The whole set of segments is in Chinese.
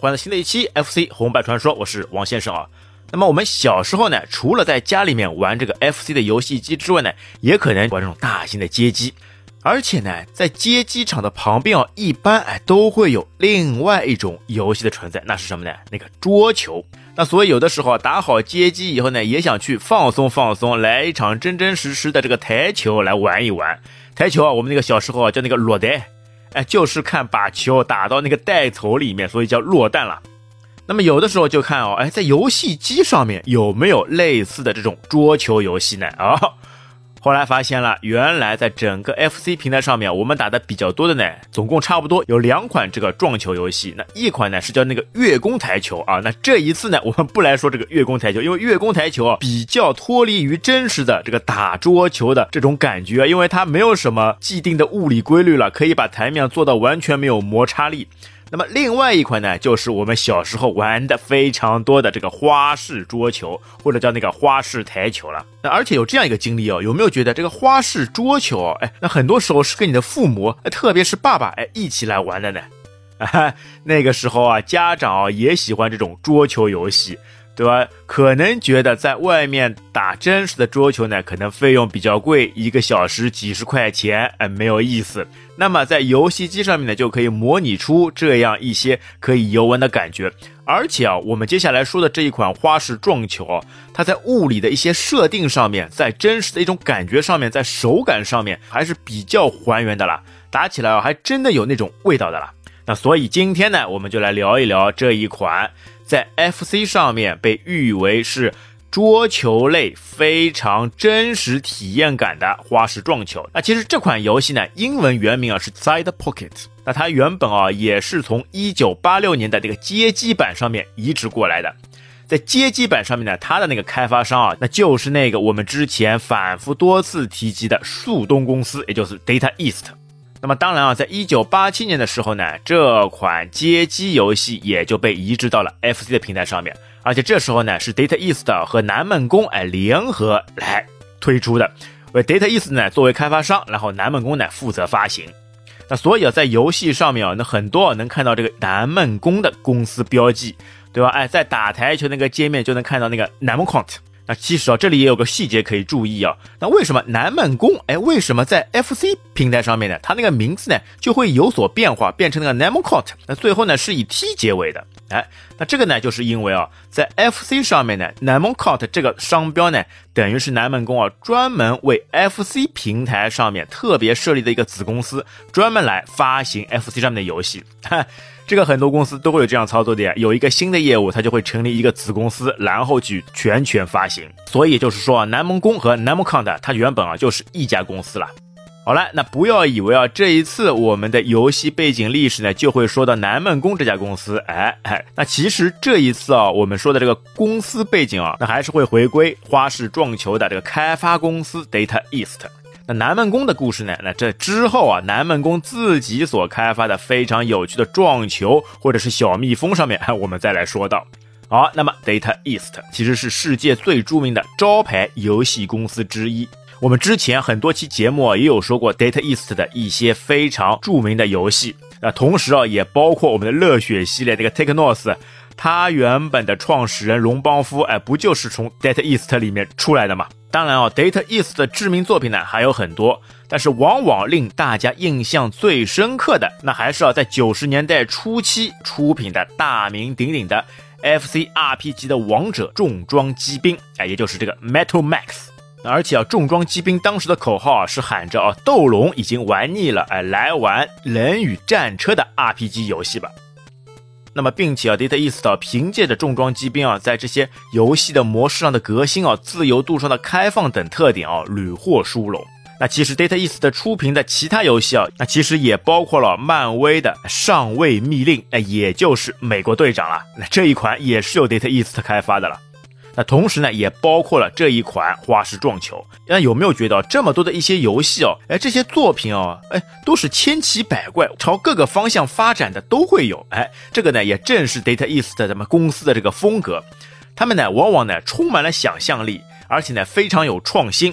欢迎新的一期 FC 红白传说，我是王先生啊。那么我们小时候呢，除了在家里面玩这个 FC 的游戏机之外呢，也可能玩这种大型的街机。而且呢，在街机场的旁边啊，一般哎都会有另外一种游戏的存在，那是什么呢？那个桌球。那所以有的时候打好街机以后呢，也想去放松放松，来一场真真实实的这个台球来玩一玩。台球啊，我们那个小时候啊叫那个落袋。哎，就是看把球打到那个袋头里面，所以叫落弹了。那么有的时候就看哦，哎，在游戏机上面有没有类似的这种桌球游戏呢？啊。后来发现了，原来在整个 FC 平台上面，我们打的比较多的呢，总共差不多有两款这个撞球游戏。那一款呢是叫那个月宫台球啊。那这一次呢，我们不来说这个月宫台球，因为月宫台球啊比较脱离于真实的这个打桌球的这种感觉，因为它没有什么既定的物理规律了，可以把台面做到完全没有摩擦力。那么另外一款呢，就是我们小时候玩的非常多的这个花式桌球，或者叫那个花式台球了。那而且有这样一个经历哦，有没有觉得这个花式桌球，哎，那很多时候是跟你的父母，特别是爸爸，哎，一起来玩的呢？啊，那个时候啊，家长也喜欢这种桌球游戏。对吧？可能觉得在外面打真实的桌球呢，可能费用比较贵，一个小时几十块钱，哎，没有意思。那么在游戏机上面呢，就可以模拟出这样一些可以游玩的感觉。而且啊，我们接下来说的这一款花式撞球，它在物理的一些设定上面，在真实的一种感觉上面，在手感上面还是比较还原的啦。打起来啊，还真的有那种味道的啦。那所以今天呢，我们就来聊一聊这一款。在 FC 上面被誉为是桌球类非常真实体验感的花式撞球。那其实这款游戏呢，英文原名啊是 Side Pocket。那它原本啊也是从1986年的这个街机版上面移植过来的。在街机版上面呢，它的那个开发商啊，那就是那个我们之前反复多次提及的速东公司，也就是 Data East。那么当然啊，在一九八七年的时候呢，这款街机游戏也就被移植到了 FC 的平台上面，而且这时候呢是 Data East 和南梦宫哎联合来推出的，为 Data East 呢作为开发商，然后南梦宫呢负责发行。那所以啊，在游戏上面啊，那很多能看到这个南梦宫的公司标记，对吧？哎，在打台球那个界面就能看到那个南梦 Count。那其实啊，这里也有个细节可以注意啊。那为什么南梦宫？哎，为什么在 FC 平台上面呢？它那个名字呢就会有所变化，变成那个 n a m o c o t 那最后呢是以 T 结尾的。哎，那这个呢就是因为啊，在 FC 上面呢 n a m o c o t 这个商标呢，等于是南梦宫啊专门为 FC 平台上面特别设立的一个子公司，专门来发行 FC 上面的游戏。哈 这个很多公司都会有这样操作的呀，有一个新的业务，它就会成立一个子公司，然后去全权发行。所以就是说啊，南梦宫和南梦康的，它原本啊就是一家公司了。好了，那不要以为啊，这一次我们的游戏背景历史呢，就会说到南梦宫这家公司。哎哎，那其实这一次啊，我们说的这个公司背景啊，那还是会回归花式撞球的这个开发公司 Data East。那南梦宫的故事呢？那这之后啊，南梦宫自己所开发的非常有趣的撞球或者是小蜜蜂上面，我们再来说到。好，那么 Data East 其实是世界最著名的招牌游戏公司之一。我们之前很多期节目也有说过 Data East 的一些非常著名的游戏。那同时啊，也包括我们的热血系列这个 Technos，它原本的创始人荣邦夫，哎，不就是从 Data East 里面出来的吗？当然啊，Data East 的知名作品呢还有很多，但是往往令大家印象最深刻的，那还是啊在九十年代初期出品的大名鼎鼎的 FC RPG 的王者重装机兵，哎，也就是这个 Metal Max。而且啊，重装机兵当时的口号啊是喊着啊，斗龙已经玩腻了，哎，来玩人与战车的 RPG 游戏吧。那么，并且啊，Data East 啊凭借着重装机兵啊，在这些游戏的模式上的革新啊，自由度上的开放等特点啊，屡获殊荣。那其实 Data East 的出品的其他游戏啊，那其实也包括了漫威的上尉密令，那，也就是美国队长了。那这一款也是由 Data East 开发的了。那同时呢，也包括了这一款花式撞球。那有没有觉得这么多的一些游戏哦，哎，这些作品哦，哎，都是千奇百怪，朝各个方向发展的都会有。哎，这个呢，也正是 Data East 咱们公司的这个风格。他们呢，往往呢充满了想象力，而且呢非常有创新。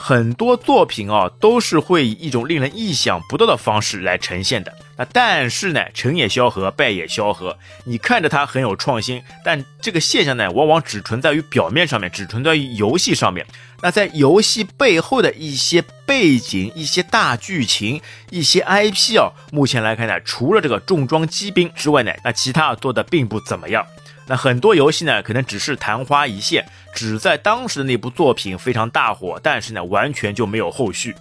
很多作品啊都是会以一种令人意想不到的方式来呈现的。那但是呢，成也萧何，败也萧何。你看着它很有创新，但这个现象呢，往往只存在于表面上面，只存在于游戏上面。那在游戏背后的一些背景、一些大剧情、一些 IP 啊，目前来看呢，除了这个重装机兵之外呢，那其他做的并不怎么样。那很多游戏呢，可能只是昙花一现，只在当时的那部作品非常大火，但是呢，完全就没有后续。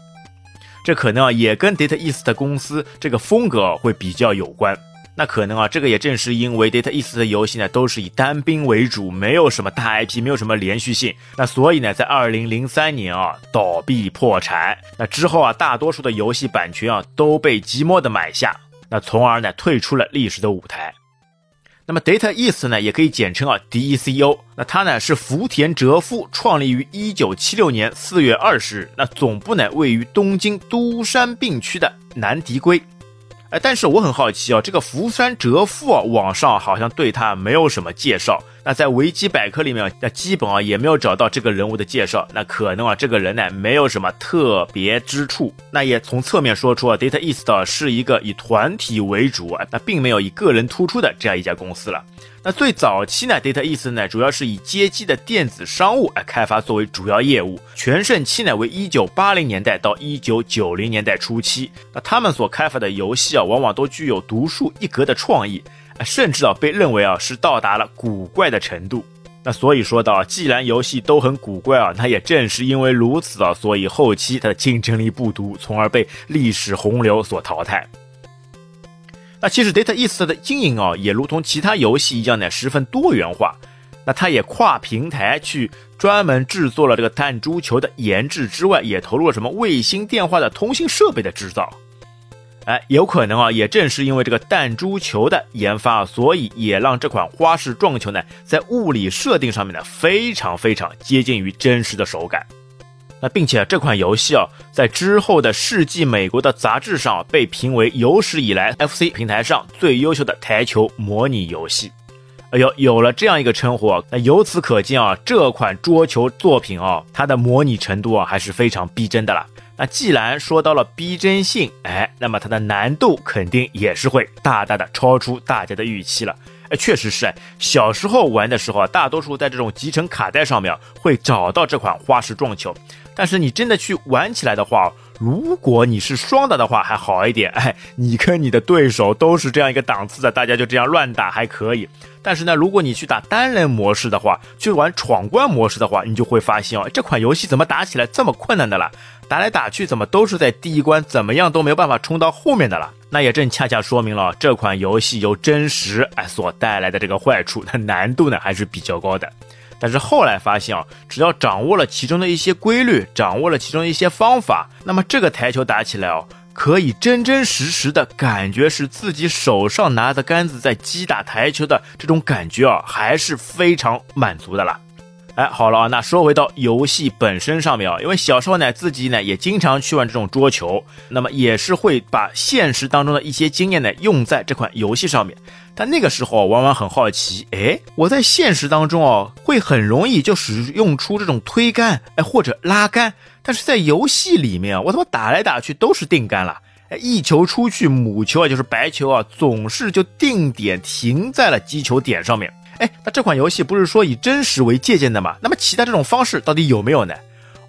这可能啊，也跟 Data East 公司这个风格会比较有关。那可能啊，这个也正是因为 Data East 的游戏呢，都是以单兵为主，没有什么大 IP，没有什么连续性。那所以呢，在二零零三年啊，倒闭破产。那之后啊，大多数的游戏版权啊，都被即墨的买下，那从而呢，退出了历史的舞台。那么 Data East 呢，也可以简称啊 DECO。那它呢是福田哲夫创立于一九七六年四月二十日。那总部呢位于东京都山并区的南迪龟。哎，但是我很好奇啊，这个福山哲夫啊，网上好像对他没有什么介绍。那在维基百科里面，那基本啊也没有找到这个人物的介绍。那可能啊，这个人呢没有什么特别之处。那也从侧面说出啊，Data East 是一个以团体为主啊，那并没有以个人突出的这样一家公司了。那最早期呢，Data East 呢主要是以街机的电子商务来开发作为主要业务，全盛期呢为一九八零年代到一九九零年代初期。那他们所开发的游戏啊，往往都具有独树一格的创意。甚至啊，被认为啊是到达了古怪的程度。那所以说到，既然游戏都很古怪啊，那也正是因为如此啊，所以后期它的竞争力不足，从而被历史洪流所淘汰。那其实 Data East 的经营啊，也如同其他游戏一样呢，十分多元化。那它也跨平台去专门制作了这个弹珠球的研制之外，也投入了什么卫星电话的通信设备的制造。哎，有可能啊，也正是因为这个弹珠球的研发，所以也让这款花式撞球呢，在物理设定上面呢，非常非常接近于真实的手感。那并且这款游戏啊，在之后的世纪美国的杂志上被评为有史以来 FC 平台上最优秀的台球模拟游戏。哎呦，有了这样一个称呼啊，那由此可见啊，这款桌球作品啊，它的模拟程度啊，还是非常逼真的了。那既然说到了逼真性，哎，那么它的难度肯定也是会大大的超出大家的预期了。哎，确实是，小时候玩的时候啊，大多数在这种集成卡带上面会找到这款花式撞球，但是你真的去玩起来的话，如果你是双打的话还好一点，哎，你跟你的对手都是这样一个档次的，大家就这样乱打还可以。但是呢，如果你去打单人模式的话，去玩闯关模式的话，你就会发现哦，这款游戏怎么打起来这么困难的了？打来打去怎么都是在第一关，怎么样都没有办法冲到后面的了。那也正恰恰说明了这款游戏由真实哎所带来的这个坏处，它难度呢还是比较高的。但是后来发现啊，只要掌握了其中的一些规律，掌握了其中的一些方法，那么这个台球打起来哦，可以真真实实的感觉是自己手上拿着杆子在击打台球的这种感觉啊，还是非常满足的了。哎，好了啊，那说回到游戏本身上面啊，因为小时候呢，自己呢也经常去玩这种桌球，那么也是会把现实当中的一些经验呢用在这款游戏上面。但那个时候往往很好奇，哎，我在现实当中哦，会很容易就使用出这种推杆，哎或者拉杆，但是在游戏里面啊，我他妈打来打去都是定杆了，哎，一球出去，母球啊就是白球啊，总是就定点停在了击球点上面。哎，那这款游戏不是说以真实为借鉴的吗？那么其他这种方式到底有没有呢？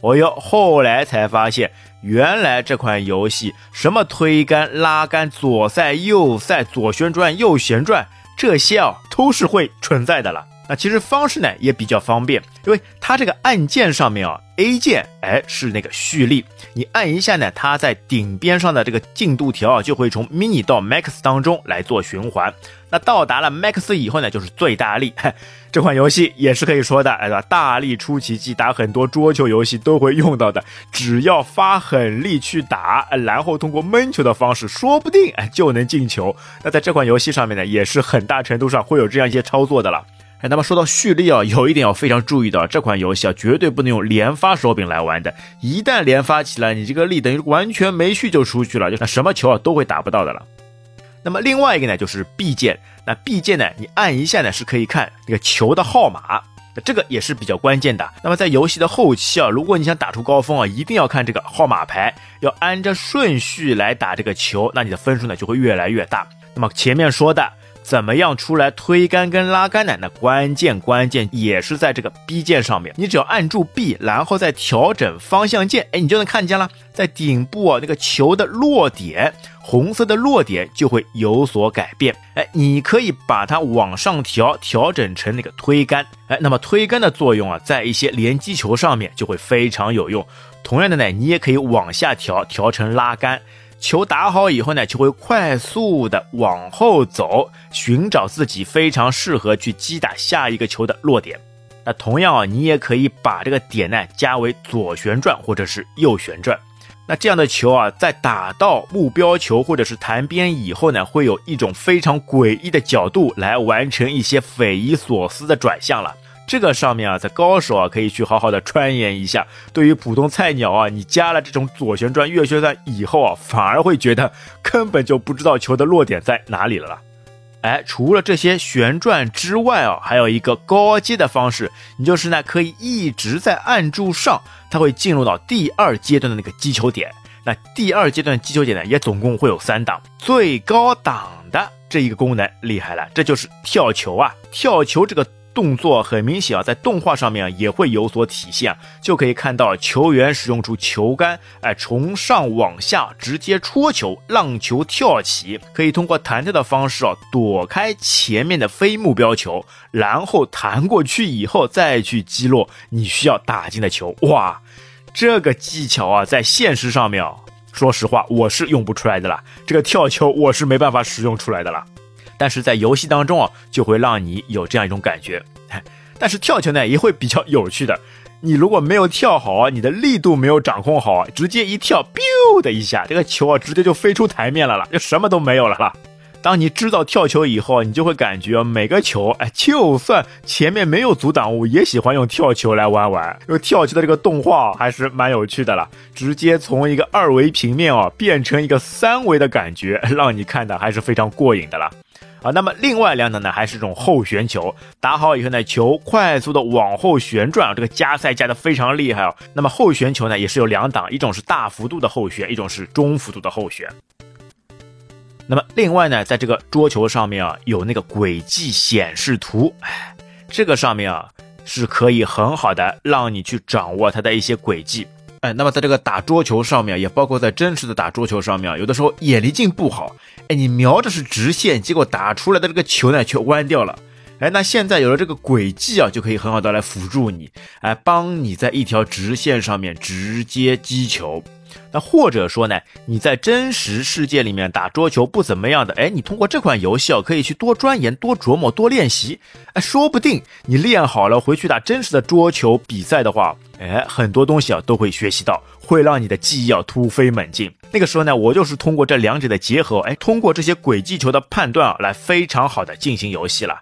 哦哟，后来才发现，原来这款游戏什么推杆、拉杆、左塞、右塞、左旋转、右旋转，这些啊都是会存在的了。那其实方式呢也比较方便，因为它这个按键上面啊，A 键哎是那个蓄力，你按一下呢，它在顶边上的这个进度条啊就会从 mini 到 max 当中来做循环。那到达了 max 以后呢，就是最大力。这款游戏也是可以说的，哎对吧？大力出奇迹，打很多桌球游戏都会用到的。只要发狠力去打，然后通过闷球的方式，说不定哎就能进球。那在这款游戏上面呢，也是很大程度上会有这样一些操作的了。哎，那么说到蓄力啊，有一点要非常注意的，这款游戏啊绝对不能用连发手柄来玩的。一旦连发起来，你这个力等于完全没蓄就出去了，就那什么球啊都会打不到的了。那么另外一个呢，就是 B 键。那 B 键呢，你按一下呢，是可以看那个球的号码。这个也是比较关键的。那么在游戏的后期啊，如果你想打出高峰啊，一定要看这个号码牌，要按照顺序来打这个球，那你的分数呢就会越来越大。那么前面说的。怎么样出来推杆跟拉杆呢？那关键关键也是在这个 B 键上面，你只要按住 B，然后再调整方向键，哎，你就能看见了，在顶部啊那个球的落点，红色的落点就会有所改变，哎，你可以把它往上调，调整成那个推杆，哎，那么推杆的作用啊，在一些连击球上面就会非常有用。同样的呢，你也可以往下调，调成拉杆。球打好以后呢，就会快速的往后走，寻找自己非常适合去击打下一个球的落点。那同样啊，你也可以把这个点呢加为左旋转或者是右旋转。那这样的球啊，在打到目标球或者是弹边以后呢，会有一种非常诡异的角度来完成一些匪夷所思的转向了。这个上面啊，在高手啊可以去好好的钻研一下。对于普通菜鸟啊，你加了这种左旋转、右旋转以后啊，反而会觉得根本就不知道球的落点在哪里了啦。哎，除了这些旋转之外啊，还有一个高阶的方式，你就是呢可以一直在按住上，它会进入到第二阶段的那个击球点。那第二阶段击球点呢，也总共会有三档，最高档的这一个功能厉害了，这就是跳球啊！跳球这个。动作很明显啊，在动画上面也会有所体现，就可以看到球员使用出球杆，哎，从上往下直接戳球，让球跳起，可以通过弹跳的方式啊，躲开前面的非目标球，然后弹过去以后再去击落你需要打进的球。哇，这个技巧啊，在现实上面，啊说实话我是用不出来的啦，这个跳球我是没办法使用出来的啦。但是在游戏当中啊，就会让你有这样一种感觉。但是跳球呢，也会比较有趣的。你如果没有跳好啊，你的力度没有掌控好啊，直接一跳，biu 的一下，这个球啊，直接就飞出台面了了，就什么都没有了啦。当你知道跳球以后，你就会感觉每个球，哎，就算前面没有阻挡物，也喜欢用跳球来玩玩。因为跳球的这个动画还是蛮有趣的了，直接从一个二维平面啊，变成一个三维的感觉，让你看的还是非常过瘾的了。啊，那么另外两档呢，还是这种后旋球，打好以后呢，球快速的往后旋转，这个加塞加的非常厉害哦。那么后旋球呢，也是有两档，一种是大幅度的后旋，一种是中幅度的后旋。那么另外呢，在这个桌球上面啊，有那个轨迹显示图，哎，这个上面啊，是可以很好的让你去掌握它的一些轨迹。哎，那么在这个打桌球上面，也包括在真实的打桌球上面，有的时候眼力劲不好，哎，你瞄着是直线，结果打出来的这个球呢却弯掉了，哎，那现在有了这个轨迹啊，就可以很好的来辅助你，哎，帮你在一条直线上面直接击球。那或者说呢，你在真实世界里面打桌球不怎么样的，哎，你通过这款游戏啊，可以去多钻研、多琢磨、多练习，哎，说不定你练好了回去打真实的桌球比赛的话，哎，很多东西啊都会学习到，会让你的记忆啊突飞猛进。那个时候呢，我就是通过这两者的结合，哎，通过这些轨迹球的判断啊，来非常好的进行游戏了。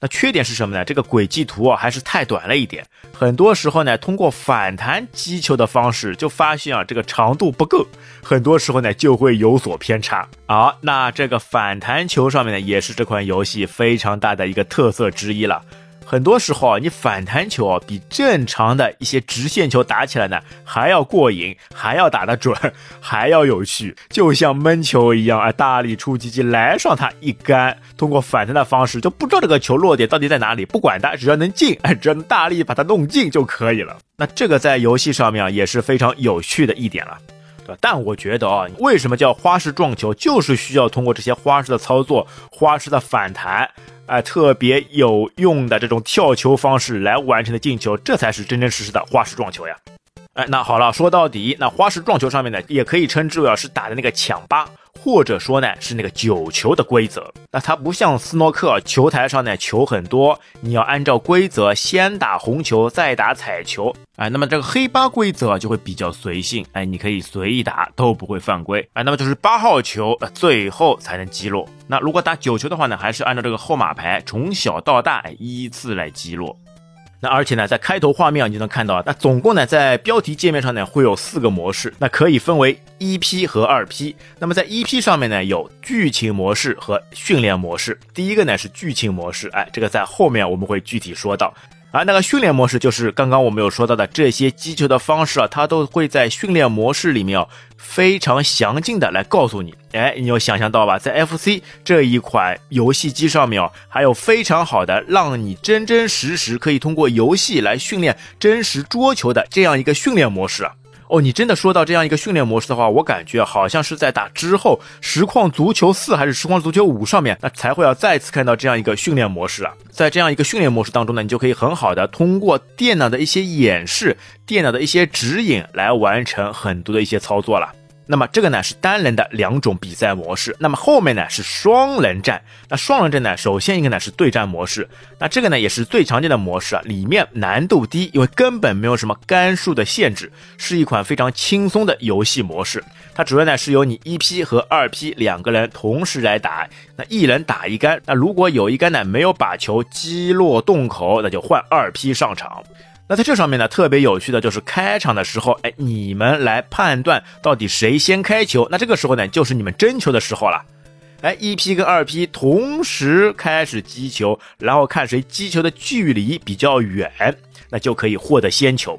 那缺点是什么呢？这个轨迹图啊还是太短了一点。很多时候呢，通过反弹击球的方式，就发现啊这个长度不够，很多时候呢就会有所偏差。好，那这个反弹球上面呢，也是这款游戏非常大的一个特色之一了。很多时候啊，你反弹球啊，比正常的一些直线球打起来呢还要过瘾，还要打得准，还要有趣，就像闷球一样啊，大力出击机来上它一杆，通过反弹的方式，就不知道这个球落点到底在哪里，不管它，只要能进，哎，只要能大力把它弄进就可以了。那这个在游戏上面啊，也是非常有趣的一点了，对吧？但我觉得啊，为什么叫花式撞球，就是需要通过这些花式的操作，花式的反弹。哎，特别有用的这种跳球方式来完成的进球，这才是真真实实的花式撞球呀！哎，那好了，说到底，那花式撞球上面呢，也可以称之为是打的那个抢八。或者说呢，是那个九球的规则。那它不像斯诺克，球台上呢球很多，你要按照规则先打红球，再打彩球。哎，那么这个黑八规则就会比较随性，哎，你可以随意打，都不会犯规。哎，那么就是八号球，最后才能击落。那如果打九球的话呢，还是按照这个号码牌从小到大依次来击落。那而且呢，在开头画面你就能看到啊，那总共呢，在标题界面上呢，会有四个模式，那可以分为一 P 和二 P。那么在一 P 上面呢，有剧情模式和训练模式。第一个呢是剧情模式，哎，这个在后面我们会具体说到。而那个训练模式就是刚刚我们有说到的这些击球的方式啊，它都会在训练模式里面啊非常详尽的来告诉你。哎，你有想象到吧？在 FC 这一款游戏机上面啊，还有非常好的让你真真实实可以通过游戏来训练真实桌球的这样一个训练模式啊。哦，你真的说到这样一个训练模式的话，我感觉好像是在打之后实况足球四还是实况足球五上面，那才会要再次看到这样一个训练模式啊。在这样一个训练模式当中呢，你就可以很好的通过电脑的一些演示、电脑的一些指引来完成很多的一些操作了。那么这个呢是单人的两种比赛模式，那么后面呢是双人战。那双人战呢，首先一个呢是对战模式，那这个呢也是最常见的模式啊，里面难度低，因为根本没有什么杆数的限制，是一款非常轻松的游戏模式。它主要呢是由你一 P 和二 P 两个人同时来打，那一人打一杆，那如果有一杆呢没有把球击落洞口，那就换二 P 上场。那在这上面呢，特别有趣的就是开场的时候，哎，你们来判断到底谁先开球。那这个时候呢，就是你们争球的时候了。哎，一批跟二批同时开始击球，然后看谁击球的距离比较远，那就可以获得先球。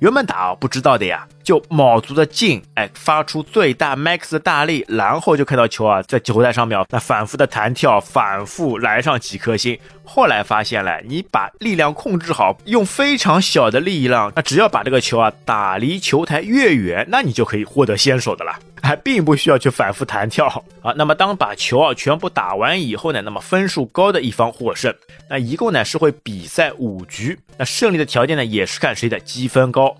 原本打不知道的呀，就卯足了劲，哎，发出最大 max 的大力，然后就看到球啊在球台上面那反复的弹跳，反复来上几颗星。后来发现了，你把力量控制好，用非常小的力量，那只要把这个球啊打离球台越远，那你就可以获得先手的了，还并不需要去反复弹跳啊。那么当把球啊全部打完以后呢，那么分数高的一方获胜。那一共呢是会比赛五局，那胜利的条件呢也是看谁的积分高。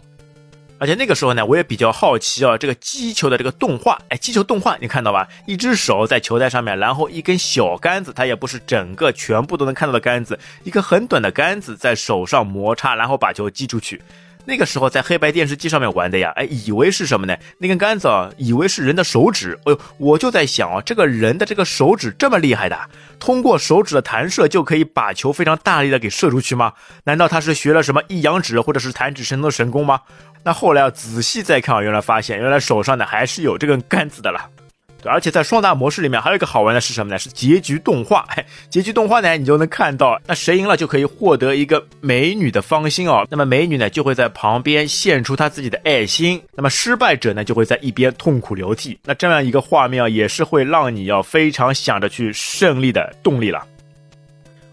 而且那个时候呢，我也比较好奇啊，这个击球的这个动画，哎，击球动画你看到吧？一只手在球台上面，然后一根小杆子，它也不是整个全部都能看到的杆子，一个很短的杆子在手上摩擦，然后把球击出去。那个时候在黑白电视机上面玩的呀，哎，以为是什么呢？那根杆子啊，以为是人的手指。哎呦，我就在想啊，这个人的这个手指这么厉害的，通过手指的弹射就可以把球非常大力的给射出去吗？难道他是学了什么一阳指或者是弹指神通的神功吗？那后来啊，仔细再看啊，原来发现原来手上呢还是有这根杆子的了。而且在双打模式里面还有一个好玩的是什么呢？是结局动画。结局动画呢，你就能看到，那谁赢了就可以获得一个美女的芳心哦。那么美女呢就会在旁边献出她自己的爱心。那么失败者呢就会在一边痛哭流涕。那这样一个画面啊，也是会让你要非常想着去胜利的动力了。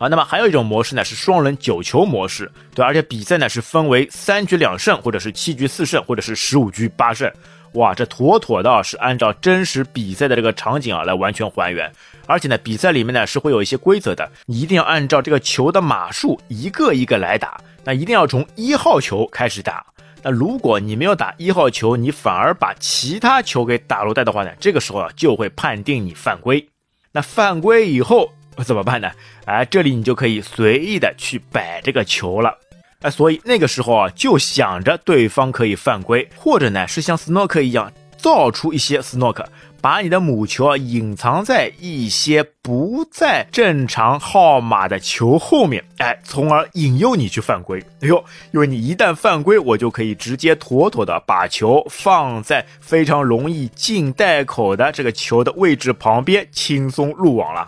啊，那么还有一种模式呢是双人九球模式，对，而且比赛呢是分为三局两胜，或者是七局四胜，或者是十五局八胜。哇，这妥妥的是按照真实比赛的这个场景啊来完全还原，而且呢，比赛里面呢是会有一些规则的，你一定要按照这个球的码数一个一个来打，那一定要从一号球开始打。那如果你没有打一号球，你反而把其他球给打落袋的话呢，这个时候啊就会判定你犯规。那犯规以后怎么办呢？哎，这里你就可以随意的去摆这个球了。哎，所以那个时候啊，就想着对方可以犯规，或者呢是像斯诺克一样造出一些斯诺克，把你的母球啊隐藏在一些不在正常号码的球后面，哎，从而引诱你去犯规。哎呦，因为你一旦犯规，我就可以直接妥妥的把球放在非常容易进袋口的这个球的位置旁边，轻松入网了。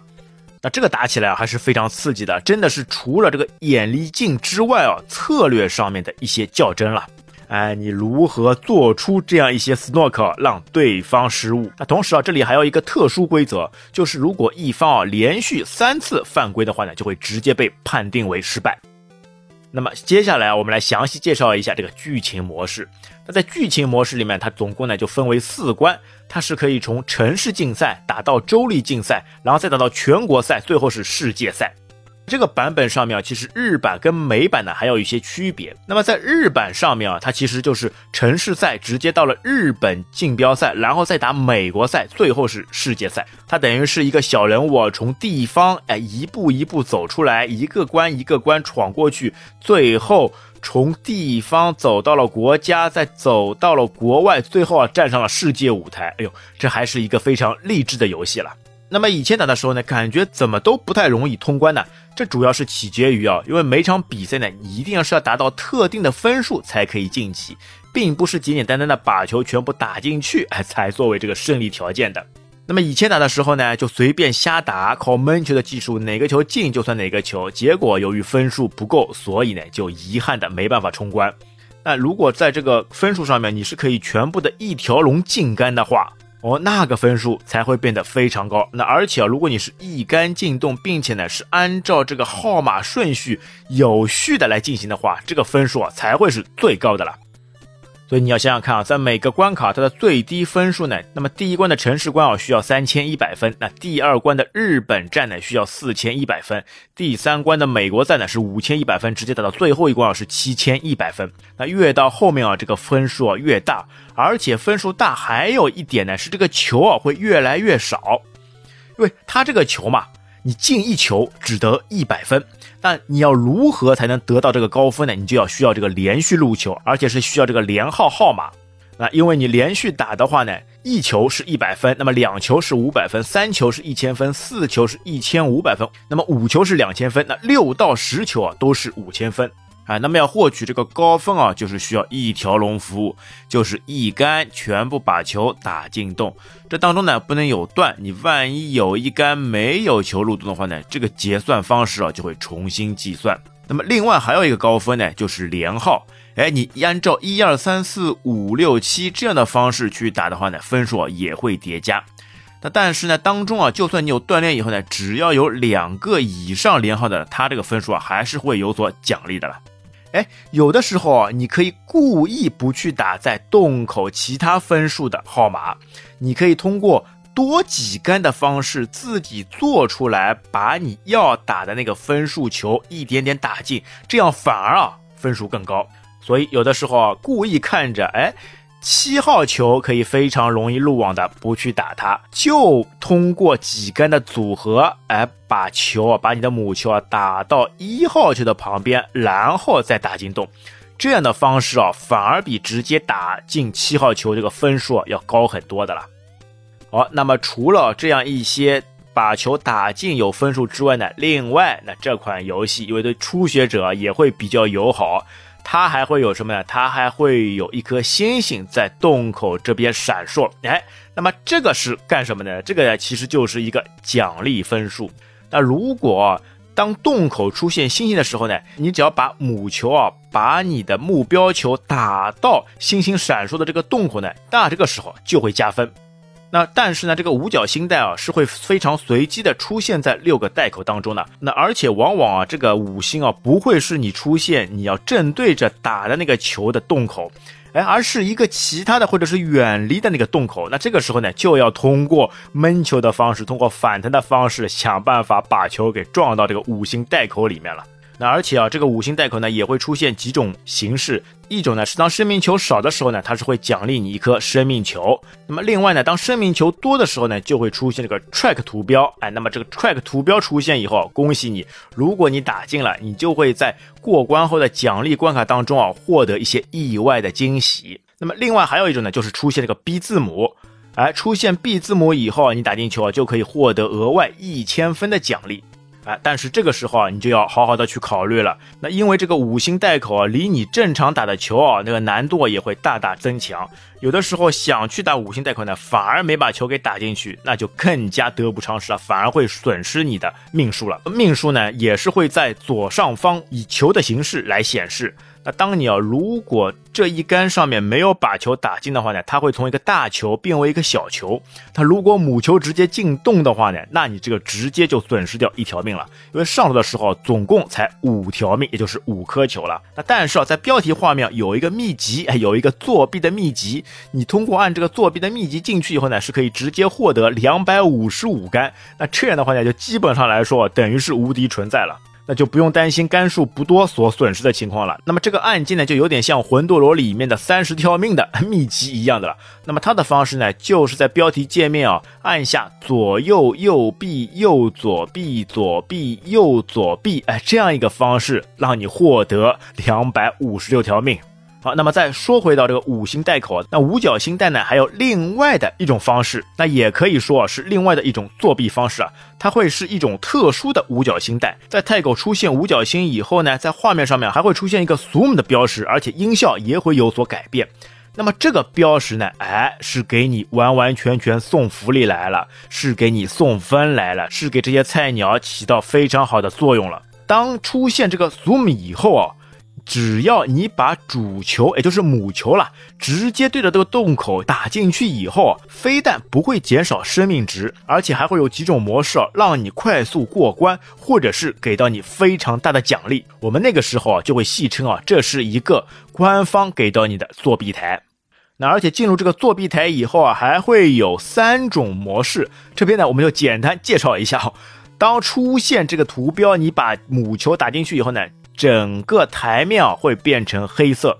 那这个打起来还是非常刺激的，真的是除了这个眼力劲之外啊，策略上面的一些较真了。哎，你如何做出这样一些 snook 让对方失误？那同时啊，这里还有一个特殊规则，就是如果一方啊连续三次犯规的话呢，就会直接被判定为失败。那么接下来我们来详细介绍一下这个剧情模式。那在剧情模式里面，它总共呢就分为四关，它是可以从城市竞赛打到州立竞赛，然后再打到全国赛，最后是世界赛。这个版本上面啊，其实日版跟美版呢还有一些区别。那么在日版上面啊，它其实就是城市赛直接到了日本竞标赛，然后再打美国赛，最后是世界赛。它等于是一个小人物从地方哎一步一步走出来，一个关一个关闯过去，最后从地方走到了国家，再走到了国外，最后啊站上了世界舞台。哎呦，这还是一个非常励志的游戏了。那么以前打的时候呢，感觉怎么都不太容易通关呢？这主要是取决于啊，因为每场比赛呢，你一定要是要达到特定的分数才可以晋级，并不是简简单单的把球全部打进去，哎，才作为这个胜利条件的。那么以前打的时候呢，就随便瞎打，靠闷球的技术，哪个球进就算哪个球。结果由于分数不够，所以呢就遗憾的没办法冲关。那如果在这个分数上面你是可以全部的一条龙进杆的话，哦，那个分数才会变得非常高。那而且啊，如果你是一杆进洞，并且呢是按照这个号码顺序有序的来进行的话，这个分数啊才会是最高的了。所以你要想想看啊，在每个关卡它的最低分数呢，那么第一关的城市关啊需要三千一百分，那第二关的日本站呢需要四千一百分，第三关的美国站呢是五千一百分，直接打到最后一关啊是七千一百分。那越到后面啊，这个分数啊越大，而且分数大还有一点呢是这个球啊会越来越少，因为它这个球嘛。你进一球只得一百分，但你要如何才能得到这个高分呢？你就要需要这个连续入球，而且是需要这个连号号码。那因为你连续打的话呢，一球是一百分，那么两球是五百分，三球是一千分，四球是一千五百分，那么五球是两千分，那六到十球啊都是五千分。啊，那么要获取这个高分啊，就是需要一条龙服务，就是一杆全部把球打进洞。这当中呢不能有断，你万一有一杆没有球入洞的话呢，这个结算方式啊就会重新计算。那么另外还有一个高分呢，就是连号。哎，你按照一二三四五六七这样的方式去打的话呢，分数啊也会叠加。那但是呢，当中啊，就算你有锻炼以后呢，只要有两个以上连号的，它这个分数啊还是会有所奖励的了。哎，有的时候啊，你可以故意不去打在洞口其他分数的号码，你可以通过多几杆的方式自己做出来，把你要打的那个分数球一点点打进，这样反而啊分数更高。所以有的时候啊，故意看着哎。七号球可以非常容易入网的，不去打它，就通过几杆的组合，哎，把球啊，把你的母球啊打到一号球的旁边，然后再打进洞，这样的方式啊，反而比直接打进七号球这个分数要高很多的了。好，那么除了这样一些把球打进有分数之外呢，另外，那这款游戏因为对初学者也会比较友好。它还会有什么呢？它还会有一颗星星在洞口这边闪烁。哎，那么这个是干什么呢？这个其实就是一个奖励分数。那如果当洞口出现星星的时候呢，你只要把母球啊，把你的目标球打到星星闪烁的这个洞口呢，那这个时候就会加分。那但是呢，这个五角星带啊是会非常随机的出现在六个带口当中的。那而且往往啊，这个五星啊不会是你出现你要正对着打的那个球的洞口，哎，而是一个其他的或者是远离的那个洞口。那这个时候呢，就要通过闷球的方式，通过反弹的方式，想办法把球给撞到这个五星带口里面了。那而且啊，这个五星带口呢也会出现几种形式，一种呢是当生命球少的时候呢，它是会奖励你一颗生命球。那么另外呢，当生命球多的时候呢，就会出现这个 track 图标。哎，那么这个 track 图标出现以后，恭喜你，如果你打进了，你就会在过关后的奖励关卡当中啊，获得一些意外的惊喜。那么另外还有一种呢，就是出现这个 B 字母，哎，出现 B 字母以后，你打进球啊，就可以获得额外一千分的奖励。啊，但是这个时候啊，你就要好好的去考虑了。那因为这个五星带口啊，离你正常打的球啊，那个难度也会大大增强。有的时候想去打五星带口呢，反而没把球给打进去，那就更加得不偿失了，反而会损失你的命数了。命数呢，也是会在左上方以球的形式来显示。那当你啊，如果这一杆上面没有把球打进的话呢，它会从一个大球变为一个小球。它如果母球直接进洞的话呢，那你这个直接就损失掉一条命了。因为上路的时候总共才五条命，也就是五颗球了。那但是啊，在标题画面有一个秘籍，有一个作弊的秘籍，你通过按这个作弊的秘籍进去以后呢，是可以直接获得两百五十五杆。那这样的话呢，就基本上来说等于是无敌存在了。那就不用担心杆数不多所损失的情况了。那么这个按键呢，就有点像魂斗罗里面的三十条命的 秘籍一样的了。那么它的方式呢，就是在标题界面啊，按下左右右臂右左臂左臂右左臂，哎，这样一个方式，让你获得两百五十六条命。好，那么再说回到这个五星带口啊，那五角星带呢，还有另外的一种方式，那也可以说是另外的一种作弊方式啊，它会是一种特殊的五角星带，在太狗出现五角星以后呢，在画面上面还会出现一个 zoom 的标识，而且音效也会有所改变。那么这个标识呢，哎，是给你完完全全送福利来了，是给你送分来了，是给这些菜鸟起到非常好的作用了。当出现这个 zoom 以后啊。只要你把主球，也就是母球了，直接对着这个洞口打进去以后，非但不会减少生命值，而且还会有几种模式让你快速过关，或者是给到你非常大的奖励。我们那个时候啊，就会戏称啊，这是一个官方给到你的作弊台。那而且进入这个作弊台以后啊，还会有三种模式。这边呢，我们就简单介绍一下。当出现这个图标，你把母球打进去以后呢？整个台面啊会变成黑色，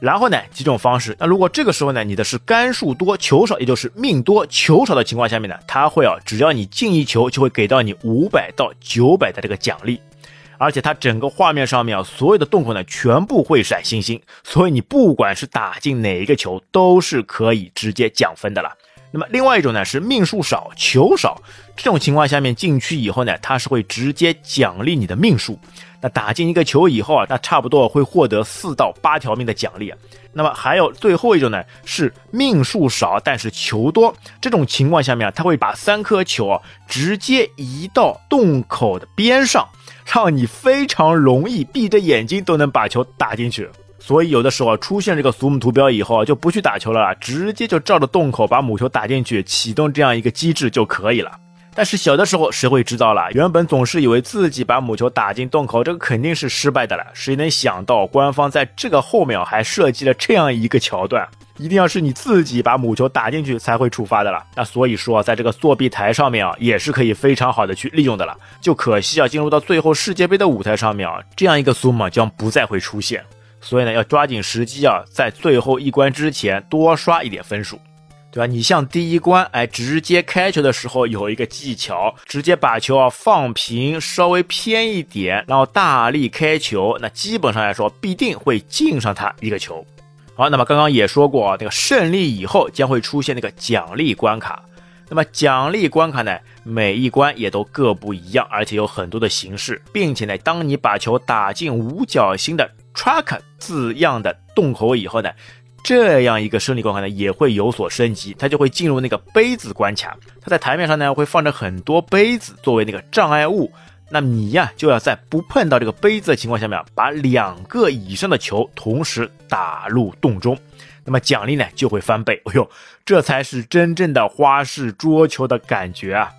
然后呢几种方式。那如果这个时候呢你的是杆数多球少，也就是命多球少的情况下面呢，它会啊只要你进一球就会给到你五百到九百的这个奖励，而且它整个画面上面啊所有的洞口呢全部会闪星星，所以你不管是打进哪一个球都是可以直接奖分的了。那么另外一种呢是命数少球少，这种情况下面进去以后呢，它是会直接奖励你的命数。那打进一个球以后啊，那差不多会获得四到八条命的奖励。那么还有最后一种呢，是命数少但是球多。这种情况下面啊，他会把三颗球啊直接移到洞口的边上，让你非常容易闭着眼睛都能把球打进去。所以有的时候出现这个 zoom 图标以后啊，就不去打球了，直接就照着洞口把母球打进去，启动这样一个机制就可以了。但是小的时候谁会知道了？原本总是以为自己把母球打进洞口，这个肯定是失败的了。谁能想到官方在这个后面还设计了这样一个桥段？一定要是你自己把母球打进去才会触发的了。那所以说，在这个作弊台上面啊，也是可以非常好的去利用的了。就可惜啊，进入到最后世界杯的舞台上面啊，这样一个 zoom 将不再会出现。所以呢，要抓紧时机啊，在最后一关之前多刷一点分数。对吧？你像第一关，哎，直接开球的时候有一个技巧，直接把球啊放平，稍微偏一点，然后大力开球，那基本上来说必定会进上他一个球。好，那么刚刚也说过啊，那个胜利以后将会出现那个奖励关卡。那么奖励关卡呢，每一关也都各不一样，而且有很多的形式，并且呢，当你把球打进五角星的 truck 字样的洞口以后呢。这样一个胜利关卡呢，也会有所升级，它就会进入那个杯子关卡。它在台面上呢，会放着很多杯子作为那个障碍物。那你呀，就要在不碰到这个杯子的情况下面，把两个以上的球同时打入洞中，那么奖励呢就会翻倍。哎呦，这才是真正的花式桌球的感觉啊！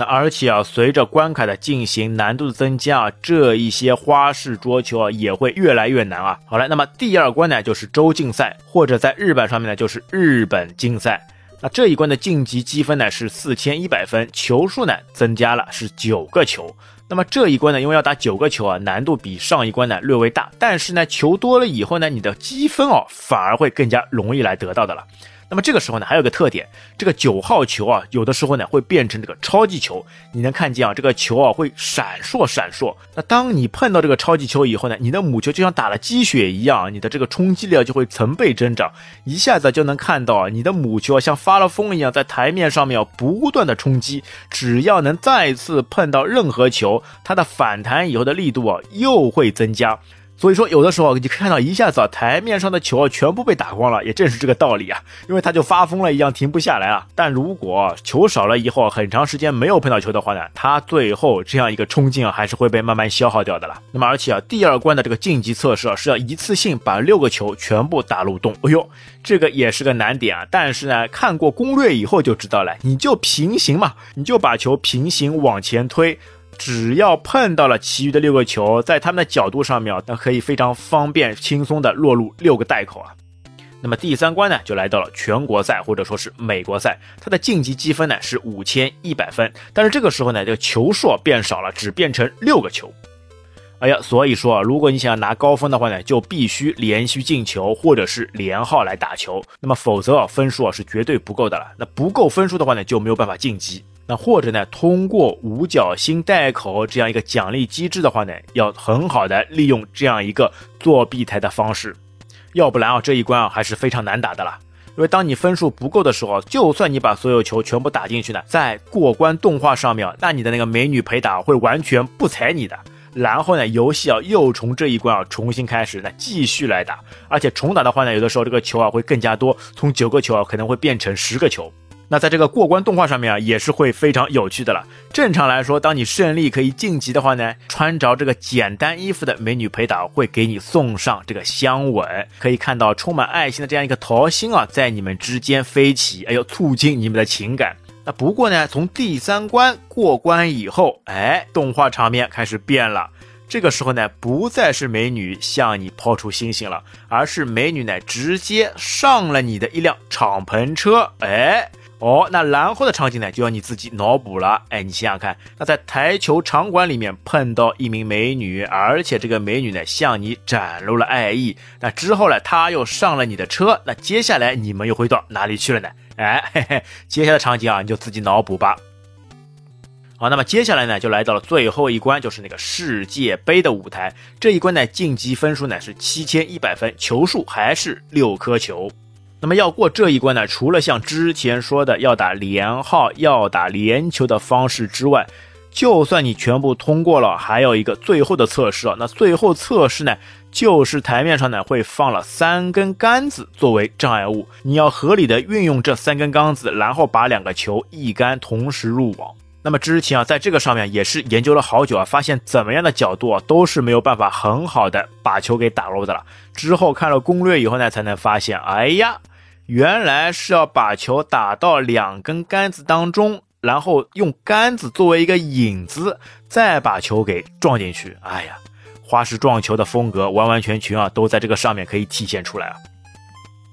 那而且啊，随着关卡的进行，难度的增加啊，这一些花式桌球啊也会越来越难啊。好了，那么第二关呢就是洲竞赛，或者在日本上面呢就是日本竞赛。那这一关的晋级积分呢是四千一百分，球数呢增加了是九个球。那么这一关呢，因为要打九个球啊，难度比上一关呢略微大，但是呢球多了以后呢，你的积分哦反而会更加容易来得到的了。那么这个时候呢，还有个特点，这个九号球啊，有的时候呢会变成这个超级球，你能看见啊，这个球啊会闪烁闪烁。那当你碰到这个超级球以后呢，你的母球就像打了鸡血一样，你的这个冲击力啊就会成倍增长，一下子就能看到啊，你的母球啊像发了疯一样在台面上面不断的冲击，只要能再次碰到任何球，它的反弹以后的力度啊又会增加。所以说，有的时候你看到一下子啊，台面上的球啊全部被打光了，也正是这个道理啊，因为他就发疯了一样停不下来啊。但如果球少了以后，很长时间没有碰到球的话呢，他最后这样一个冲劲啊，还是会被慢慢消耗掉的了。那么而且啊，第二关的这个晋级测试啊，是要一次性把六个球全部打入洞。哎呦，这个也是个难点啊。但是呢，看过攻略以后就知道了，你就平行嘛，你就把球平行往前推。只要碰到了其余的六个球，在他们的角度上面，那可以非常方便、轻松的落入六个袋口啊。那么第三关呢，就来到了全国赛或者说是美国赛，它的晋级积分呢是五千一百分，但是这个时候呢，这个球数变少了，只变成六个球。哎呀，所以说啊，如果你想要拿高分的话呢，就必须连续进球或者是连号来打球，那么否则啊，分数啊是绝对不够的了。那不够分数的话呢，就没有办法晋级。那或者呢，通过五角星袋口这样一个奖励机制的话呢，要很好的利用这样一个作弊台的方式，要不然啊，这一关啊还是非常难打的了。因为当你分数不够的时候，就算你把所有球全部打进去呢，在过关动画上面，那你的那个美女陪打会完全不睬你的。然后呢，游戏啊又从这一关啊重新开始，那继续来打，而且重打的话呢，有的时候这个球啊会更加多，从九个球啊可能会变成十个球。那在这个过关动画上面啊，也是会非常有趣的了。正常来说，当你胜利可以晋级的话呢，穿着这个简单衣服的美女陪打会给你送上这个香吻，可以看到充满爱心的这样一个桃心啊，在你们之间飞起，哎呦，促进你们的情感。那不过呢，从第三关过关以后，哎，动画场面开始变了。这个时候呢，不再是美女向你抛出星星了，而是美女呢直接上了你的一辆敞篷车，哎。哦，那然后的场景呢，就要你自己脑补了。哎，你想想看，那在台球场馆里面碰到一名美女，而且这个美女呢向你展露了爱意，那之后呢，她又上了你的车，那接下来你们又会到哪里去了呢？哎，嘿嘿，接下来场景啊，你就自己脑补吧。好，那么接下来呢，就来到了最后一关，就是那个世界杯的舞台。这一关呢，晋级分数呢是七千一百分，球数还是六颗球。那么要过这一关呢，除了像之前说的要打连号、要打连球的方式之外，就算你全部通过了，还有一个最后的测试啊。那最后测试呢，就是台面上呢会放了三根杆子作为障碍物，你要合理的运用这三根杆子，然后把两个球一杆同时入网。那么之前啊，在这个上面也是研究了好久啊，发现怎么样的角度啊都是没有办法很好的把球给打入的了。之后看了攻略以后呢，才能发现，哎呀。原来是要把球打到两根杆子当中，然后用杆子作为一个引子，再把球给撞进去。哎呀，花式撞球的风格完完全全啊，都在这个上面可以体现出来啊。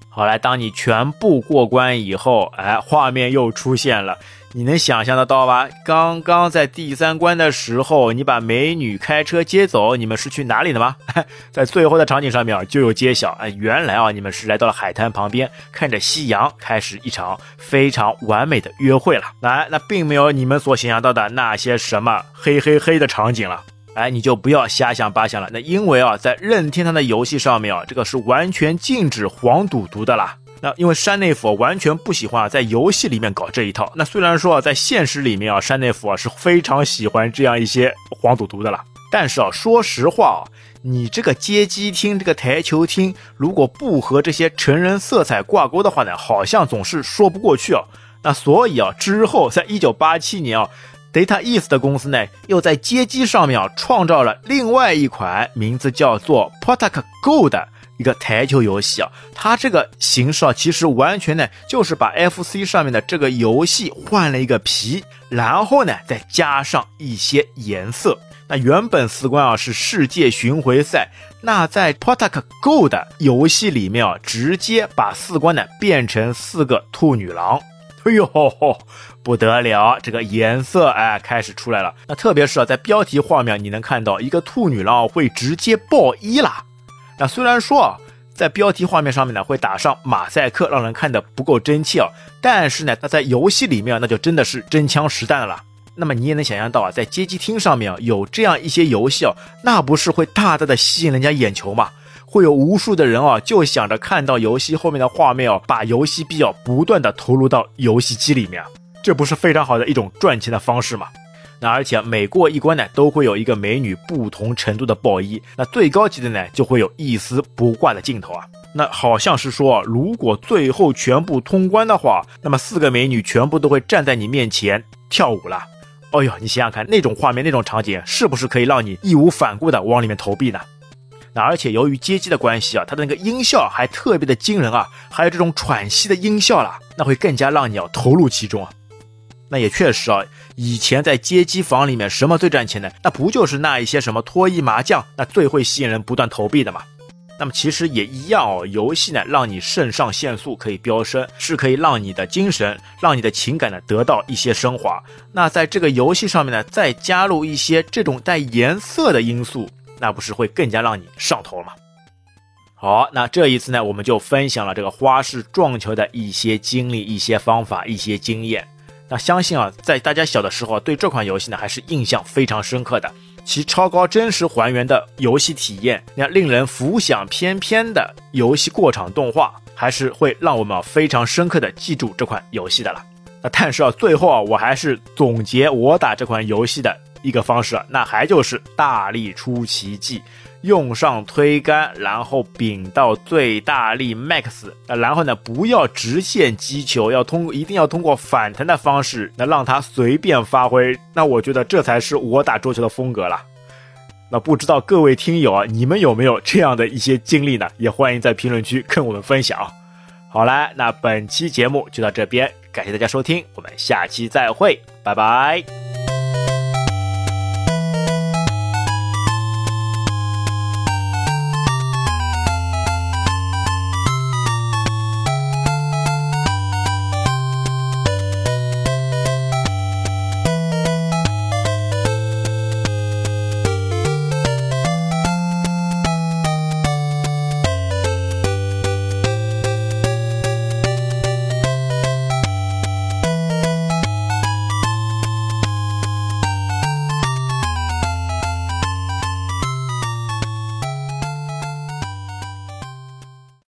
好来，当你全部过关以后，哎，画面又出现了。你能想象得到吧？刚刚在第三关的时候，你把美女开车接走，你们是去哪里的吗？在最后的场景上面就有揭晓，哎，原来啊，你们是来到了海滩旁边，看着夕阳，开始一场非常完美的约会了。来，那并没有你们所想象到的那些什么嘿嘿嘿的场景了。哎，你就不要瞎想八想了。那因为啊，在任天堂的游戏上面啊，这个是完全禁止黄赌毒的啦。因为山内府完全不喜欢，在游戏里面搞这一套。那虽然说啊，在现实里面啊，山内府啊是非常喜欢这样一些黄赌毒的了。但是啊，说实话啊，你这个街机厅、这个台球厅，如果不和这些成人色彩挂钩的话呢，好像总是说不过去啊。那所以啊，之后在一九八七年啊，Data East 的公司呢，又在街机上面啊创造了另外一款名字叫做 Potaka Go 的。一个台球游戏啊，它这个形式啊，其实完全呢就是把 FC 上面的这个游戏换了一个皮，然后呢再加上一些颜色。那原本四关啊是世界巡回赛，那在 p o t a k Go 的游戏里面啊，直接把四关呢变成四个兔女郎。哎呦，不得了，这个颜色哎开始出来了。那特别是啊，在标题画面你能看到一个兔女郎会直接爆衣啦。那虽然说啊，在标题画面上面呢会打上马赛克，让人看的不够真切啊，但是呢，它在游戏里面那就真的是真枪实弹了。那么你也能想象到啊，在街机厅上面啊有这样一些游戏啊，那不是会大大的吸引人家眼球吗？会有无数的人啊就想着看到游戏后面的画面哦，把游戏币啊不断的投入到游戏机里面，这不是非常好的一种赚钱的方式吗？那而且每过一关呢，都会有一个美女不同程度的爆衣。那最高级的呢，就会有一丝不挂的镜头啊。那好像是说，如果最后全部通关的话，那么四个美女全部都会站在你面前跳舞了。哎呦，你想想看，那种画面、那种场景，是不是可以让你义无反顾的往里面投币呢？那而且由于街机的关系啊，它的那个音效还特别的惊人啊，还有这种喘息的音效了，那会更加让你要投入其中啊。那也确实啊，以前在街机房里面，什么最赚钱的？那不就是那一些什么脱衣麻将，那最会吸引人不断投币的嘛？那么其实也一样哦，游戏呢，让你肾上腺素可以飙升，是可以让你的精神、让你的情感呢得到一些升华。那在这个游戏上面呢，再加入一些这种带颜色的因素，那不是会更加让你上头吗？好，那这一次呢，我们就分享了这个花式撞球的一些经历、一些方法、一些经验。那相信啊，在大家小的时候对这款游戏呢，还是印象非常深刻的。其超高真实还原的游戏体验，那令人浮想翩翩的游戏过场动画，还是会让我们非常深刻的记住这款游戏的了。那但是啊，最后啊，我还是总结我打这款游戏的。一个方式，那还就是大力出奇迹，用上推杆，然后柄到最大力 max，那然后呢，不要直线击球，要通一定要通过反弹的方式，那让它随便发挥。那我觉得这才是我打桌球的风格了。那不知道各位听友啊，你们有没有这样的一些经历呢？也欢迎在评论区跟我们分享。好啦，那本期节目就到这边，感谢大家收听，我们下期再会，拜拜。